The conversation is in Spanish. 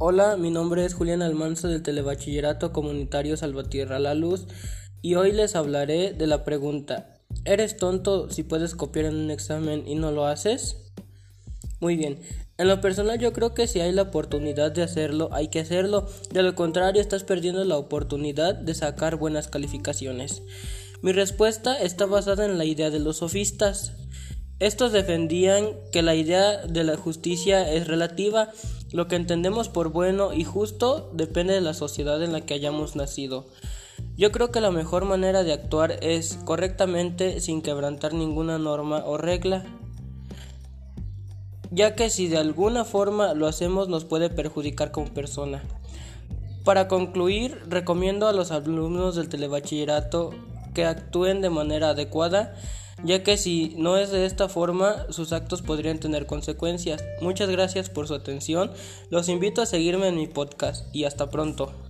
Hola, mi nombre es Julián Almanza del Telebachillerato Comunitario Salvatierra La Luz y hoy les hablaré de la pregunta ¿Eres tonto si puedes copiar en un examen y no lo haces? Muy bien, en lo personal yo creo que si hay la oportunidad de hacerlo, hay que hacerlo, de lo contrario estás perdiendo la oportunidad de sacar buenas calificaciones. Mi respuesta está basada en la idea de los sofistas. Estos defendían que la idea de la justicia es relativa, lo que entendemos por bueno y justo depende de la sociedad en la que hayamos nacido. Yo creo que la mejor manera de actuar es correctamente sin quebrantar ninguna norma o regla, ya que si de alguna forma lo hacemos nos puede perjudicar como persona. Para concluir, recomiendo a los alumnos del telebachillerato que actúen de manera adecuada ya que si no es de esta forma, sus actos podrían tener consecuencias. Muchas gracias por su atención, los invito a seguirme en mi podcast y hasta pronto.